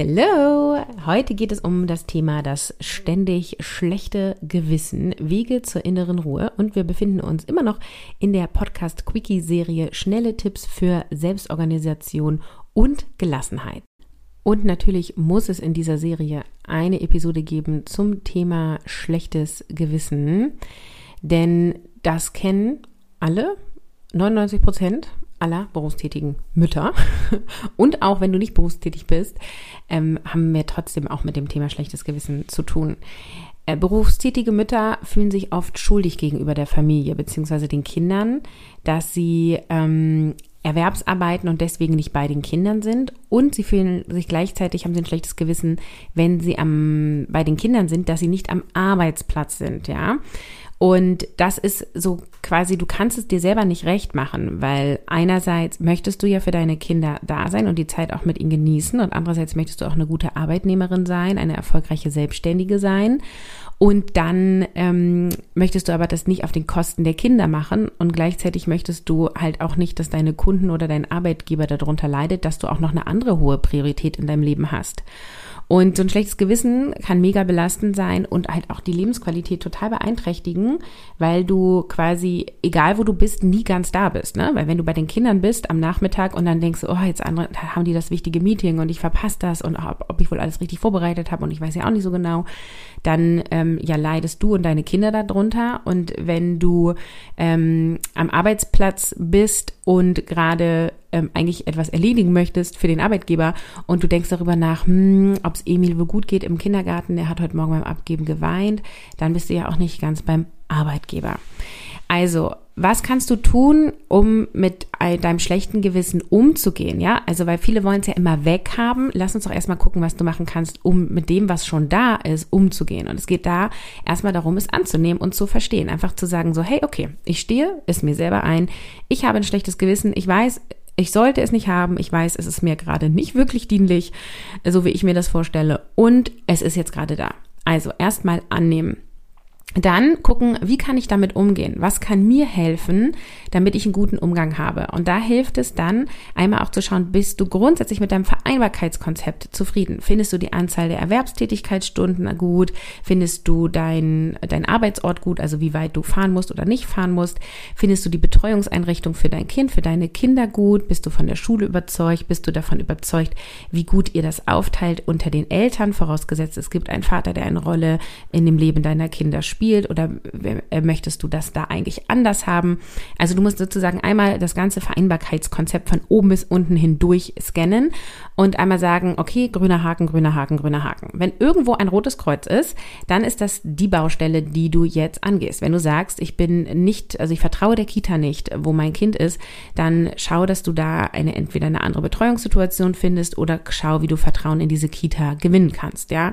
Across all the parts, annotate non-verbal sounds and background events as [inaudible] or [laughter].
Hello! Heute geht es um das Thema das ständig schlechte Gewissen, Wege zur inneren Ruhe und wir befinden uns immer noch in der Podcast Quickie Serie Schnelle Tipps für Selbstorganisation und Gelassenheit. Und natürlich muss es in dieser Serie eine Episode geben zum Thema schlechtes Gewissen, denn das kennen alle, 99 Prozent aller berufstätigen Mütter. [laughs] Und auch wenn du nicht berufstätig bist, ähm, haben wir trotzdem auch mit dem Thema schlechtes Gewissen zu tun. Äh, berufstätige Mütter fühlen sich oft schuldig gegenüber der Familie bzw. den Kindern, dass sie ähm, Erwerbsarbeiten und deswegen nicht bei den Kindern sind und sie fühlen sich gleichzeitig, haben sie ein schlechtes Gewissen, wenn sie am, bei den Kindern sind, dass sie nicht am Arbeitsplatz sind, ja. Und das ist so quasi, du kannst es dir selber nicht recht machen, weil einerseits möchtest du ja für deine Kinder da sein und die Zeit auch mit ihnen genießen und andererseits möchtest du auch eine gute Arbeitnehmerin sein, eine erfolgreiche Selbstständige sein. Und dann ähm, möchtest du aber das nicht auf den Kosten der Kinder machen und gleichzeitig möchtest du halt auch nicht, dass deine Kunden oder dein Arbeitgeber darunter leidet, dass du auch noch eine andere hohe Priorität in deinem Leben hast. Und so ein schlechtes Gewissen kann mega belastend sein und halt auch die Lebensqualität total beeinträchtigen, weil du quasi, egal wo du bist, nie ganz da bist. Ne? Weil wenn du bei den Kindern bist am Nachmittag und dann denkst, oh, jetzt andere, haben die das wichtige Meeting und ich verpasse das und ob, ob ich wohl alles richtig vorbereitet habe und ich weiß ja auch nicht so genau, dann ähm, ja leidest du und deine Kinder darunter. Und wenn du ähm, am Arbeitsplatz bist und gerade ähm, eigentlich etwas erledigen möchtest für den Arbeitgeber und du denkst darüber nach, hm, ob es Emil wohl gut geht im Kindergarten, der hat heute Morgen beim Abgeben geweint, dann bist du ja auch nicht ganz beim Arbeitgeber. Also, was kannst du tun, um mit deinem schlechten Gewissen umzugehen? Ja, also, weil viele wollen es ja immer weghaben. Lass uns doch erstmal gucken, was du machen kannst, um mit dem, was schon da ist, umzugehen. Und es geht da erstmal darum, es anzunehmen und zu verstehen. Einfach zu sagen, so, hey, okay, ich stehe, ist mir selber ein. Ich habe ein schlechtes Gewissen. Ich weiß, ich sollte es nicht haben. Ich weiß, es ist mir gerade nicht wirklich dienlich, so wie ich mir das vorstelle. Und es ist jetzt gerade da. Also erstmal annehmen dann gucken, wie kann ich damit umgehen? Was kann mir helfen, damit ich einen guten Umgang habe? Und da hilft es dann, einmal auch zu schauen, bist du grundsätzlich mit deinem Vereinbarkeitskonzept zufrieden? Findest du die Anzahl der Erwerbstätigkeitsstunden gut? Findest du dein, dein Arbeitsort gut, also wie weit du fahren musst oder nicht fahren musst? Findest du die Betreuungseinrichtung für dein Kind, für deine Kinder gut? Bist du von der Schule überzeugt? Bist du davon überzeugt, wie gut ihr das aufteilt unter den Eltern? Vorausgesetzt, es gibt einen Vater, der eine Rolle in dem Leben deiner Kinder spielt spielt oder äh, möchtest du das da eigentlich anders haben? Also du musst sozusagen einmal das ganze Vereinbarkeitskonzept von oben bis unten hindurch scannen und einmal sagen, okay, grüner Haken, grüner Haken, grüner Haken. Wenn irgendwo ein rotes Kreuz ist, dann ist das die Baustelle, die du jetzt angehst. Wenn du sagst, ich bin nicht, also ich vertraue der Kita nicht, wo mein Kind ist, dann schau, dass du da eine entweder eine andere Betreuungssituation findest oder schau, wie du Vertrauen in diese Kita gewinnen kannst, ja.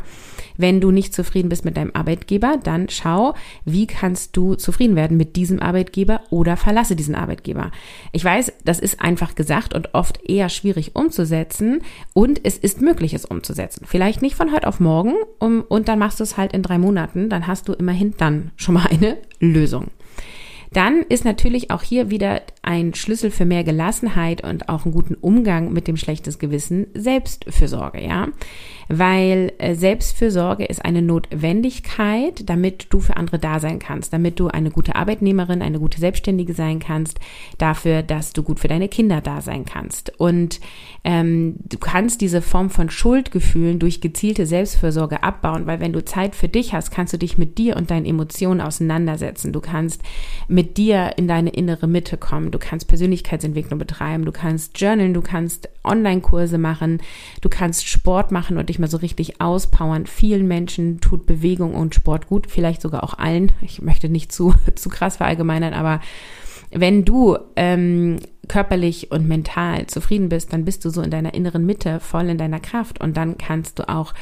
Wenn du nicht zufrieden bist mit deinem Arbeitgeber, dann schau, schau, wie kannst du zufrieden werden mit diesem Arbeitgeber oder verlasse diesen Arbeitgeber. Ich weiß, das ist einfach gesagt und oft eher schwierig umzusetzen und es ist möglich, es umzusetzen. Vielleicht nicht von heute auf morgen um, und dann machst du es halt in drei Monaten, dann hast du immerhin dann schon mal eine Lösung. Dann ist natürlich auch hier wieder ein Schlüssel für mehr Gelassenheit und auch einen guten Umgang mit dem schlechtes Gewissen Selbstfürsorge, ja weil äh, Selbstfürsorge ist eine Notwendigkeit, damit du für andere da sein kannst, damit du eine gute Arbeitnehmerin, eine gute Selbstständige sein kannst, dafür, dass du gut für deine Kinder da sein kannst. Und ähm, du kannst diese Form von Schuldgefühlen durch gezielte Selbstfürsorge abbauen, weil wenn du Zeit für dich hast, kannst du dich mit dir und deinen Emotionen auseinandersetzen. Du kannst mit dir in deine innere Mitte kommen. Du kannst Persönlichkeitsentwicklung betreiben. Du kannst journalen. Du kannst Online-Kurse machen. Du kannst Sport machen und dich mal so richtig auspowern. Vielen Menschen tut Bewegung und Sport gut, vielleicht sogar auch allen. Ich möchte nicht zu, [laughs] zu krass verallgemeinern, aber wenn du ähm, körperlich und mental zufrieden bist, dann bist du so in deiner inneren Mitte, voll in deiner Kraft und dann kannst du auch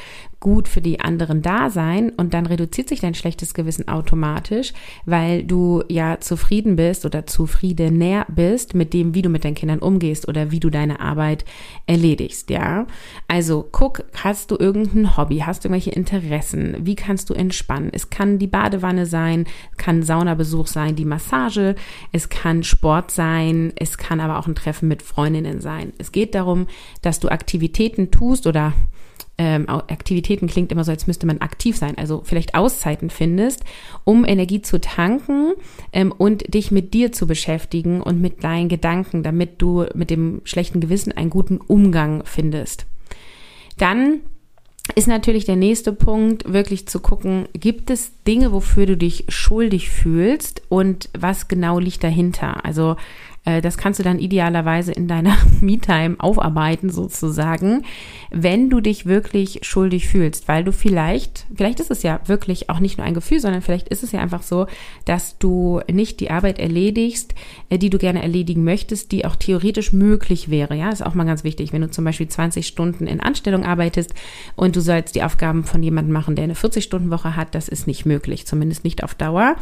gut für die anderen da sein und dann reduziert sich dein schlechtes Gewissen automatisch, weil du ja zufrieden bist oder zufriedener bist mit dem, wie du mit deinen Kindern umgehst oder wie du deine Arbeit erledigst, ja? Also guck, hast du irgendein Hobby, hast du irgendwelche Interessen, wie kannst du entspannen? Es kann die Badewanne sein, kann Saunabesuch sein, die Massage, es kann Sport sein, es kann aber auch ein Treffen mit Freundinnen sein. Es geht darum, dass du Aktivitäten tust oder ähm, Aktivitäten klingt immer so, als müsste man aktiv sein, also vielleicht Auszeiten findest, um Energie zu tanken ähm, und dich mit dir zu beschäftigen und mit deinen Gedanken, damit du mit dem schlechten Gewissen einen guten Umgang findest. Dann ist natürlich der nächste Punkt, wirklich zu gucken, gibt es Dinge, wofür du dich schuldig fühlst und was genau liegt dahinter? Also das kannst du dann idealerweise in deiner [laughs] Me-Time aufarbeiten sozusagen, wenn du dich wirklich schuldig fühlst, weil du vielleicht, vielleicht ist es ja wirklich auch nicht nur ein Gefühl, sondern vielleicht ist es ja einfach so, dass du nicht die Arbeit erledigst, äh, die du gerne erledigen möchtest, die auch theoretisch möglich wäre. Ja, ist auch mal ganz wichtig, wenn du zum Beispiel 20 Stunden in Anstellung arbeitest und du sollst die Aufgaben von jemandem machen, der eine 40-Stunden-Woche hat, das ist nicht möglich, zumindest nicht auf Dauer.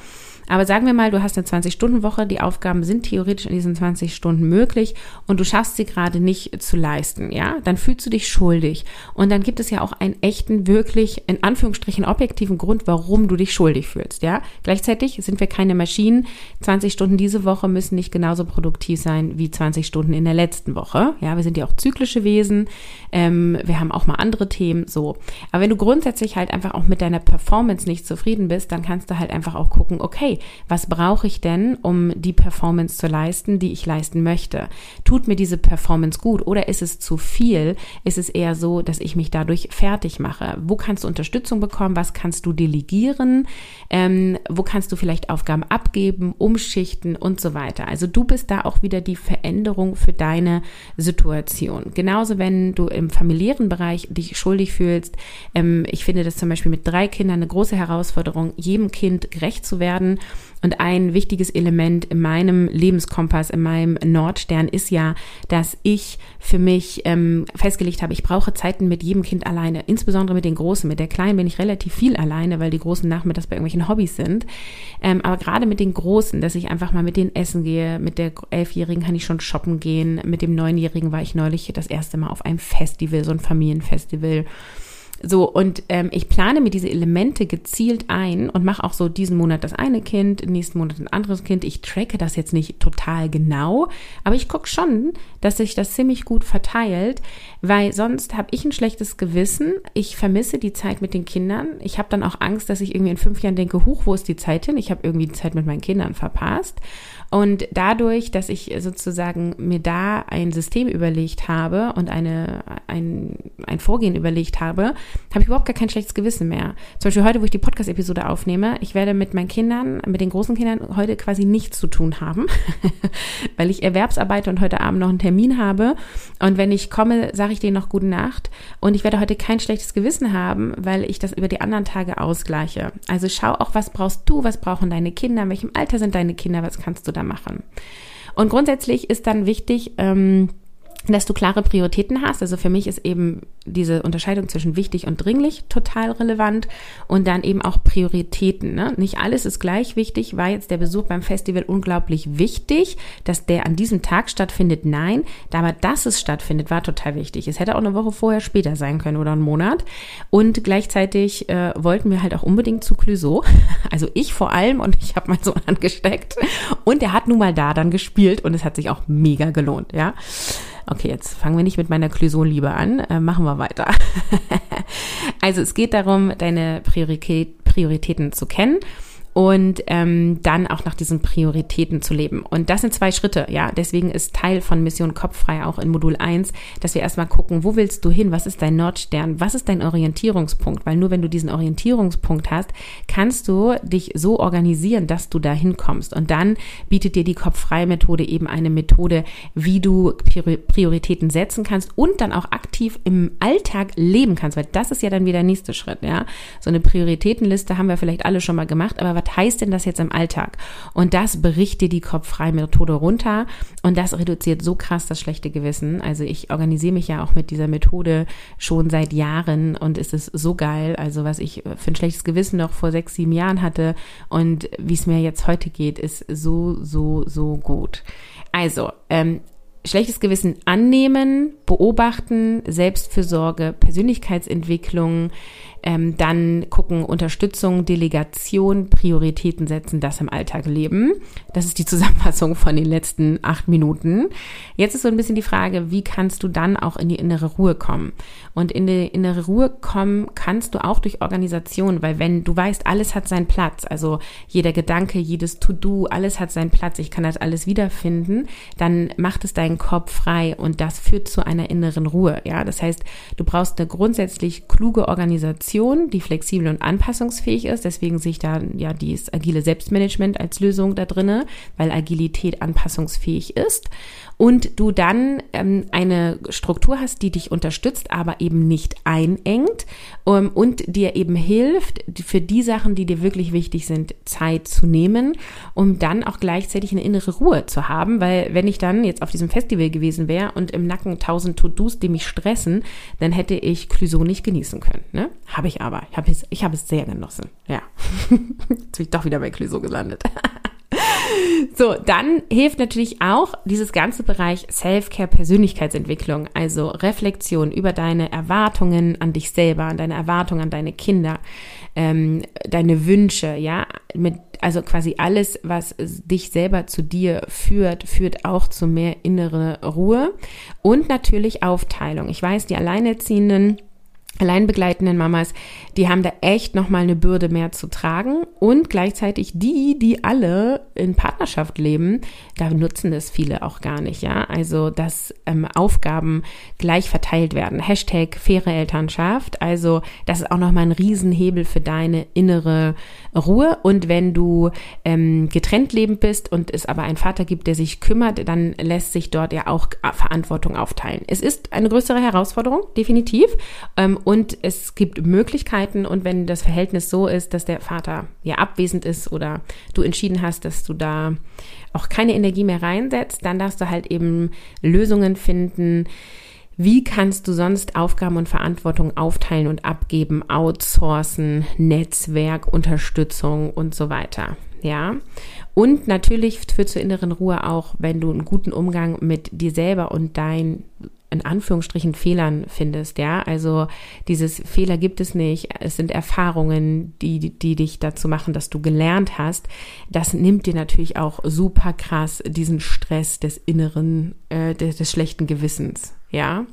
Aber sagen wir mal, du hast eine 20-Stunden-Woche, die Aufgaben sind theoretisch in diesen 20 Stunden möglich und du schaffst sie gerade nicht zu leisten, ja, dann fühlst du dich schuldig. Und dann gibt es ja auch einen echten, wirklich, in Anführungsstrichen, objektiven Grund, warum du dich schuldig fühlst, ja. Gleichzeitig sind wir keine Maschinen. 20 Stunden diese Woche müssen nicht genauso produktiv sein wie 20 Stunden in der letzten Woche. Ja, wir sind ja auch zyklische Wesen. Ähm, wir haben auch mal andere Themen, so. Aber wenn du grundsätzlich halt einfach auch mit deiner Performance nicht zufrieden bist, dann kannst du halt einfach auch gucken, okay, okay, was brauche ich denn, um die Performance zu leisten, die ich leisten möchte? Tut mir diese Performance gut oder ist es zu viel? Ist es eher so, dass ich mich dadurch fertig mache? Wo kannst du Unterstützung bekommen? Was kannst du delegieren? Ähm, wo kannst du vielleicht Aufgaben abgeben, umschichten und so weiter? Also du bist da auch wieder die Veränderung für deine Situation. Genauso, wenn du im familiären Bereich dich schuldig fühlst. Ähm, ich finde das zum Beispiel mit drei Kindern eine große Herausforderung, jedem Kind gerecht zu werden und ein wichtiges Element in meinem Lebenskompass, in meinem Nordstern ist ja, dass ich für mich ähm, festgelegt habe, ich brauche Zeiten mit jedem Kind alleine, insbesondere mit den Großen. Mit der Kleinen bin ich relativ viel alleine, weil die Großen nachmittags bei irgendwelchen Hobbys sind. Ähm, aber gerade mit den Großen, dass ich einfach mal mit denen essen gehe, mit der Elfjährigen kann ich schon shoppen gehen, mit dem Neunjährigen war ich neulich das erste Mal auf einem Festival, so ein Familienfestival. So, und ähm, ich plane mir diese Elemente gezielt ein und mache auch so diesen Monat das eine Kind, nächsten Monat ein anderes Kind. Ich tracke das jetzt nicht total genau, aber ich gucke schon, dass sich das ziemlich gut verteilt, weil sonst habe ich ein schlechtes Gewissen. Ich vermisse die Zeit mit den Kindern. Ich habe dann auch Angst, dass ich irgendwie in fünf Jahren denke, huch, wo ist die Zeit hin? Ich habe irgendwie die Zeit mit meinen Kindern verpasst. Und dadurch, dass ich sozusagen mir da ein System überlegt habe und eine, ein, ein Vorgehen überlegt habe, habe ich überhaupt gar kein schlechtes Gewissen mehr. Zum Beispiel heute, wo ich die Podcast-Episode aufnehme, ich werde mit meinen Kindern, mit den großen Kindern heute quasi nichts zu tun haben, [laughs] weil ich Erwerbsarbeite und heute Abend noch einen Termin habe. Und wenn ich komme, sage ich denen noch gute Nacht. Und ich werde heute kein schlechtes Gewissen haben, weil ich das über die anderen Tage ausgleiche. Also schau auch, was brauchst du, was brauchen deine Kinder, in welchem Alter sind deine Kinder, was kannst du da machen. Und grundsätzlich ist dann wichtig, ähm, dass du klare Prioritäten hast. Also für mich ist eben diese Unterscheidung zwischen wichtig und dringlich total relevant und dann eben auch Prioritäten. Ne? Nicht alles ist gleich wichtig. War jetzt der Besuch beim Festival unglaublich wichtig, dass der an diesem Tag stattfindet? Nein, aber dass es stattfindet, war total wichtig. Es hätte auch eine Woche vorher später sein können oder einen Monat. Und gleichzeitig äh, wollten wir halt auch unbedingt zu Clouseau. [laughs] Also ich vor allem und ich habe meinen Sohn angesteckt und er hat nun mal da dann gespielt und es hat sich auch mega gelohnt, ja. Okay, jetzt fangen wir nicht mit meiner Clusonliebe an, äh, machen wir weiter. [laughs] also es geht darum, deine Priorität, Prioritäten zu kennen und ähm, dann auch nach diesen Prioritäten zu leben. Und das sind zwei Schritte, ja. Deswegen ist Teil von Mission Kopffrei auch in Modul 1, dass wir erstmal gucken, wo willst du hin? Was ist dein Nordstern? Was ist dein Orientierungspunkt? Weil nur wenn du diesen Orientierungspunkt hast, kannst du dich so organisieren, dass du da hinkommst. Und dann bietet dir die Kopffrei-Methode eben eine Methode, wie du Prioritäten setzen kannst und dann auch aktiv im Alltag leben kannst, weil das ist ja dann wieder der nächste Schritt, ja. So eine Prioritätenliste haben wir vielleicht alle schon mal gemacht, aber was heißt denn das jetzt im Alltag? Und das bricht dir die kopffreie Methode runter und das reduziert so krass das schlechte Gewissen. Also ich organisiere mich ja auch mit dieser Methode schon seit Jahren und es ist so geil. Also was ich für ein schlechtes Gewissen noch vor sechs, sieben Jahren hatte und wie es mir jetzt heute geht, ist so, so, so gut. Also, ähm, schlechtes Gewissen annehmen, beobachten, Selbstfürsorge, Persönlichkeitsentwicklung, ähm, dann gucken, Unterstützung, Delegation, Prioritäten setzen, das im Alltag leben. Das ist die [laughs] Zusammenfassung von den letzten acht Minuten. Jetzt ist so ein bisschen die Frage, wie kannst du dann auch in die innere Ruhe kommen? Und in die innere Ruhe kommen kannst du auch durch Organisation, weil wenn du weißt, alles hat seinen Platz, also jeder Gedanke, jedes To-Do, alles hat seinen Platz, ich kann das alles wiederfinden, dann macht es deinen Kopf frei und das führt zu einer inneren Ruhe. Ja, das heißt, du brauchst eine grundsätzlich kluge Organisation Organisation, die flexibel und anpassungsfähig ist. Deswegen sehe ich da ja dieses agile Selbstmanagement als Lösung da drinne, weil Agilität anpassungsfähig ist und du dann ähm, eine Struktur hast, die dich unterstützt, aber eben nicht einengt ähm, und dir eben hilft, für die Sachen, die dir wirklich wichtig sind, Zeit zu nehmen, um dann auch gleichzeitig eine innere Ruhe zu haben, weil wenn ich dann jetzt auf diesem Festival gewesen wäre und im Nacken tausend To-Dos, die mich stressen, dann hätte ich Clüso nicht genießen können. Ne? Ich aber. Ich habe es, ich hab es sehr genossen. Ja. [laughs] Jetzt bin ich doch wieder bei Clüso gelandet. [laughs] So, dann hilft natürlich auch dieses ganze Bereich Self-Care, Persönlichkeitsentwicklung, also Reflexion über deine Erwartungen an dich selber, an deine Erwartungen an deine Kinder, ähm, deine Wünsche, ja, mit, also quasi alles, was dich selber zu dir führt, führt auch zu mehr innere Ruhe und natürlich Aufteilung. Ich weiß, die Alleinerziehenden, alleinbegleitenden Mamas, die haben da echt nochmal eine Bürde mehr zu tragen und gleichzeitig die, die alle in Partnerschaft leben, da nutzen das viele auch gar nicht, ja. Also, dass ähm, Aufgaben gleich verteilt werden. Hashtag faire Elternschaft. Also, das ist auch nochmal ein Riesenhebel für deine innere Ruhe. Und wenn du ähm, getrennt lebend bist und es aber einen Vater gibt, der sich kümmert, dann lässt sich dort ja auch Verantwortung aufteilen. Es ist eine größere Herausforderung, definitiv. Ähm, und es gibt Möglichkeiten und wenn das Verhältnis so ist, dass der Vater ja abwesend ist oder du entschieden hast, dass du da auch keine Energie mehr reinsetzt, dann darfst du halt eben Lösungen finden, wie kannst du sonst Aufgaben und Verantwortung aufteilen und abgeben, outsourcen, Netzwerk, Unterstützung und so weiter? Ja. Und natürlich führt zur inneren Ruhe auch, wenn du einen guten Umgang mit dir selber und dein in Anführungsstrichen Fehlern findest, ja. Also dieses Fehler gibt es nicht. Es sind Erfahrungen, die, die dich dazu machen, dass du gelernt hast. Das nimmt dir natürlich auch super krass diesen Stress des inneren, äh, des, des schlechten Gewissens, ja.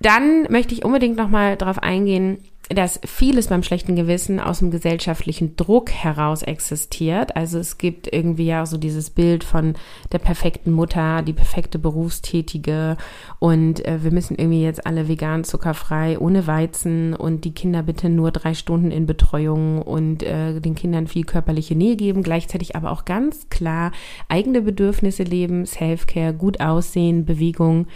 Dann möchte ich unbedingt nochmal darauf eingehen, dass vieles beim schlechten Gewissen aus dem gesellschaftlichen Druck heraus existiert. Also es gibt irgendwie ja so dieses Bild von der perfekten Mutter, die perfekte Berufstätige und äh, wir müssen irgendwie jetzt alle vegan, zuckerfrei, ohne Weizen und die Kinder bitte nur drei Stunden in Betreuung und äh, den Kindern viel körperliche Nähe geben, gleichzeitig aber auch ganz klar eigene Bedürfnisse leben, Self-Care, gut aussehen, Bewegung.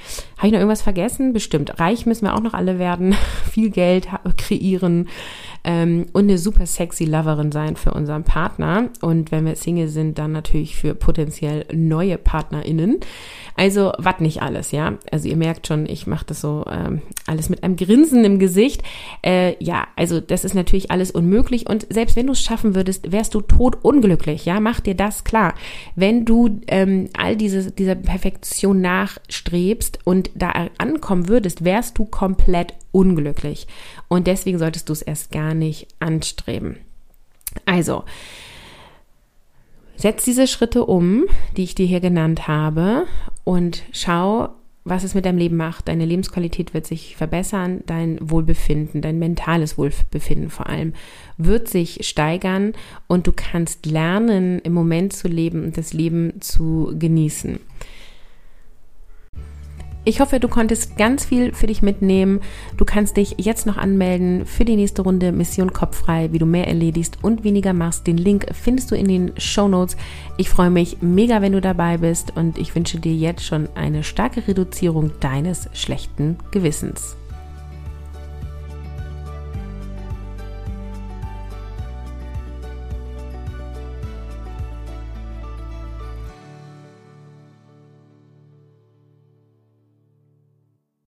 Habe ich noch irgendwas vergessen? Bestimmt. Reich müssen wir auch noch alle werden, [laughs] viel Geld kreieren ähm, und eine super sexy Loverin sein für unseren Partner. Und wenn wir Single sind, dann natürlich für potenziell neue PartnerInnen. Also, was nicht alles, ja. Also ihr merkt schon, ich mache das so ähm, alles mit einem Grinsen im Gesicht. Äh, ja, also das ist natürlich alles unmöglich. Und selbst wenn du es schaffen würdest, wärst du tot unglücklich, ja. Mach dir das klar. Wenn du ähm, all diese, dieser Perfektion nachstrebst und da ankommen würdest, wärst du komplett unglücklich. Und deswegen solltest du es erst gar nicht anstreben. Also, setz diese Schritte um, die ich dir hier genannt habe, und schau, was es mit deinem Leben macht. Deine Lebensqualität wird sich verbessern, dein Wohlbefinden, dein mentales Wohlbefinden vor allem wird sich steigern und du kannst lernen, im Moment zu leben und das Leben zu genießen. Ich hoffe, du konntest ganz viel für dich mitnehmen. Du kannst dich jetzt noch anmelden für die nächste Runde Mission Kopffrei, wie du mehr erledigst und weniger machst. Den Link findest du in den Show Notes. Ich freue mich mega, wenn du dabei bist und ich wünsche dir jetzt schon eine starke Reduzierung deines schlechten Gewissens.